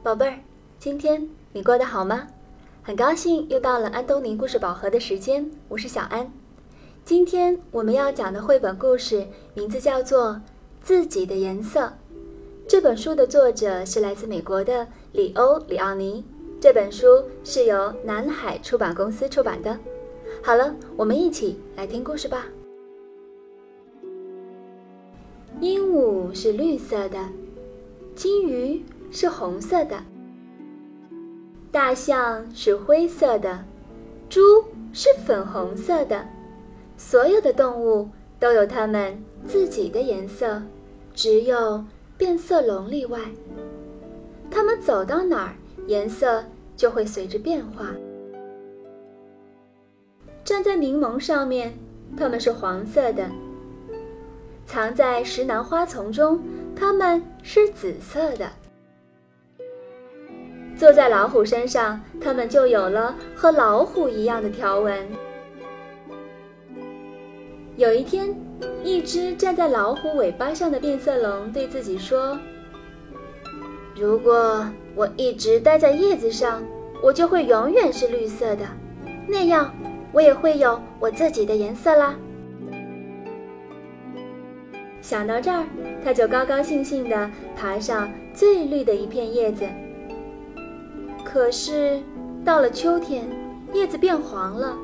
宝贝儿，今天你过得好吗？很高兴又到了安东尼故事宝盒的时间，我是小安。今天我们要讲的绘本故事名字叫做《自己的颜色》。这本书的作者是来自美国的里欧·里奥尼。这本书是由南海出版公司出版的。好了，我们一起来听故事吧。鹦鹉是绿色的，金鱼是红色的，大象是灰色的，猪是粉红色的。所有的动物都有它们自己的颜色，只有变色龙例外。它们走到哪儿，颜色就会随着变化。站在柠檬上面，它们是黄色的。藏在石楠花丛中，它们是紫色的；坐在老虎身上，它们就有了和老虎一样的条纹。有一天，一只站在老虎尾巴上的变色龙对自己说：“如果我一直待在叶子上，我就会永远是绿色的，那样我也会有我自己的颜色啦。”想到这儿，他就高高兴兴地爬上最绿的一片叶子。可是，到了秋天，叶子变黄了，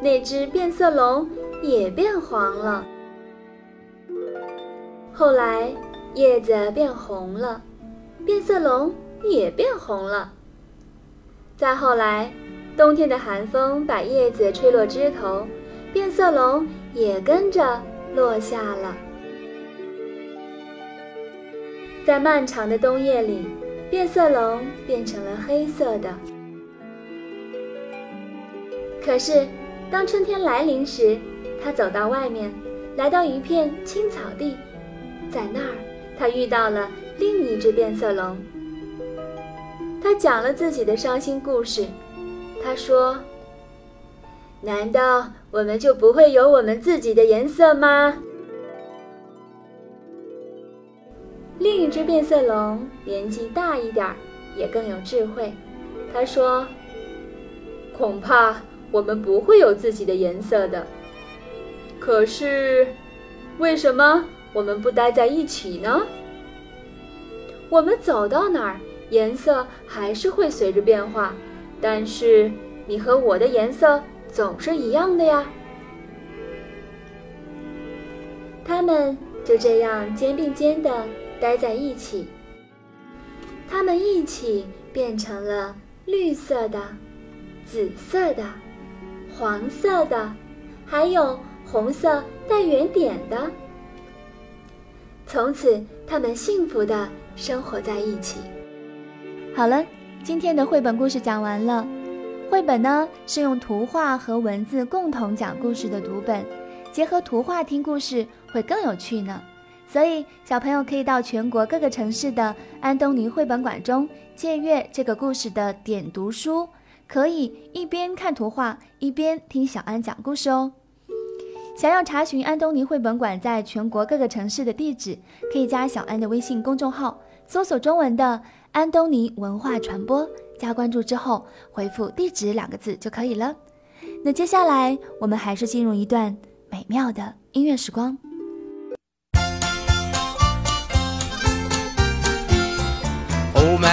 那只变色龙也变黄了。后来，叶子变红了，变色龙也变红了。再后来，冬天的寒风把叶子吹落枝头，变色龙也跟着落下了。在漫长的冬夜里，变色龙变成了黑色的。可是，当春天来临时，它走到外面，来到一片青草地，在那儿，它遇到了另一只变色龙。他讲了自己的伤心故事。他说：“难道我们就不会有我们自己的颜色吗？”另一只变色龙年纪大一点儿，也更有智慧。他说：“恐怕我们不会有自己的颜色的。可是，为什么我们不待在一起呢？我们走到哪儿，颜色还是会随着变化。但是，你和我的颜色总是一样的呀。”他们就这样肩并肩的。待在一起，它们一起变成了绿色的、紫色的、黄色的，还有红色带圆点的。从此，他们幸福的生活在一起。好了，今天的绘本故事讲完了。绘本呢是用图画和文字共同讲故事的读本，结合图画听故事会更有趣呢。所以，小朋友可以到全国各个城市的安东尼绘本馆中借阅这个故事的点读书，可以一边看图画一边听小安讲故事哦。想要查询安东尼绘本馆在全国各个城市的地址，可以加小安的微信公众号，搜索中文的“安东尼文化传播”，加关注之后回复“地址”两个字就可以了。那接下来，我们还是进入一段美妙的音乐时光。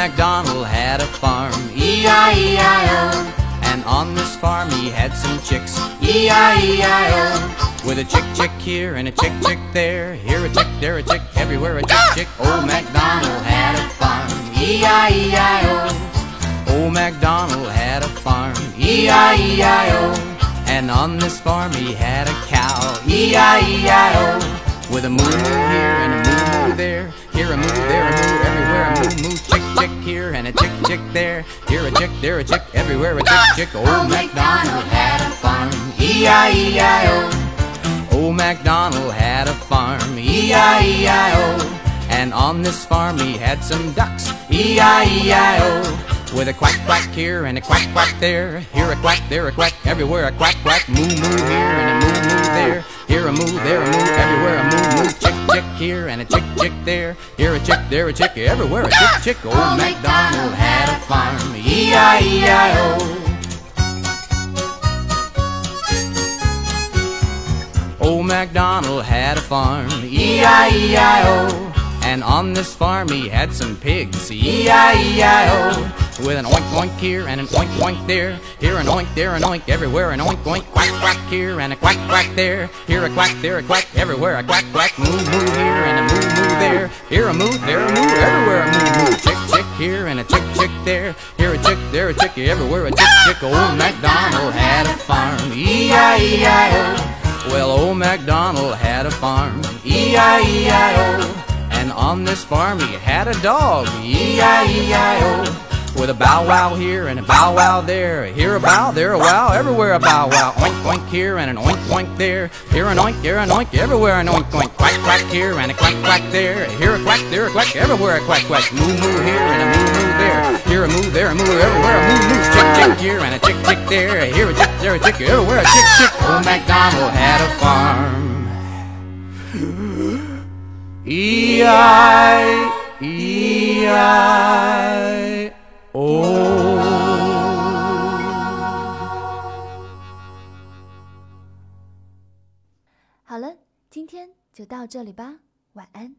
MacDonald had a farm, E-I-E-I-O. And on this farm he had some chicks, E-I-E-I-O. With a chick chick here and a chick chick there, here a chick, there a chick, everywhere a chick chick. Old MacDonald had a farm, E-I-E-I-O. Old MacDonald had a farm, E-I-E-I-O. And on this farm he had a cow, E-I-E-I-O. With a moo here and a moo there, here a moo, there a a moo moo, chick chick here and a chick chick there, here a chick, there a chick, everywhere a chick chick. Old MacDonald had a farm, E-I-E-I-O. Old MacDonald had a farm, E-I-E-I-O. And on this farm he had some ducks, E-I-E-I-O. With a quack quack here and a quack quack there, here a quack, there a quack, everywhere a quack quack, moo moo here and a moo moo there, here a moo, there a moo, here and a chick, chick there. Here a chick, there a chick, everywhere a chick, chick. Old MacDonald had a farm, E-I-E-I-O. Old MacDonald had a farm, E-I-E-I-O. And on this farm he had some pigs, E-I-E-I-O. With an oink oink here and an oink oink there. Here an oink, there an oink, everywhere an oink oink. Quack quack here and a quack quack there. Here a quack, there a quack, everywhere a quack quack. Moo moo here and a moo moo there. Here a moo, there a moo, everywhere a moo moo. Chick chick here and a chick chick there. Here a chick, there a chick, everywhere a chick chick. Old MacDonald had a farm, E-I-E-I-O. Well, old MacDonald had a farm, E-I-E-I-O. And on this farm he had a dog, E-I-E-I-O. With a bow wow here and a bow wow there. Here a bow, there a wow, everywhere a bow wow. Oink oink here and an oink oink there. Here an oink, here an oink, everywhere an oink oink. Quack quack here and a quack quack there. Here a quack, there a quack, everywhere a quack quack. Moo moo here and a moo moo there. Here a moo, there a moo, everywhere a moo moo. Chick chick here and a chick chick there. Here a chick, there a chick, everywhere a chick chick. Old MacDonald had a farm. 哦好了，今天就到这里吧，晚安。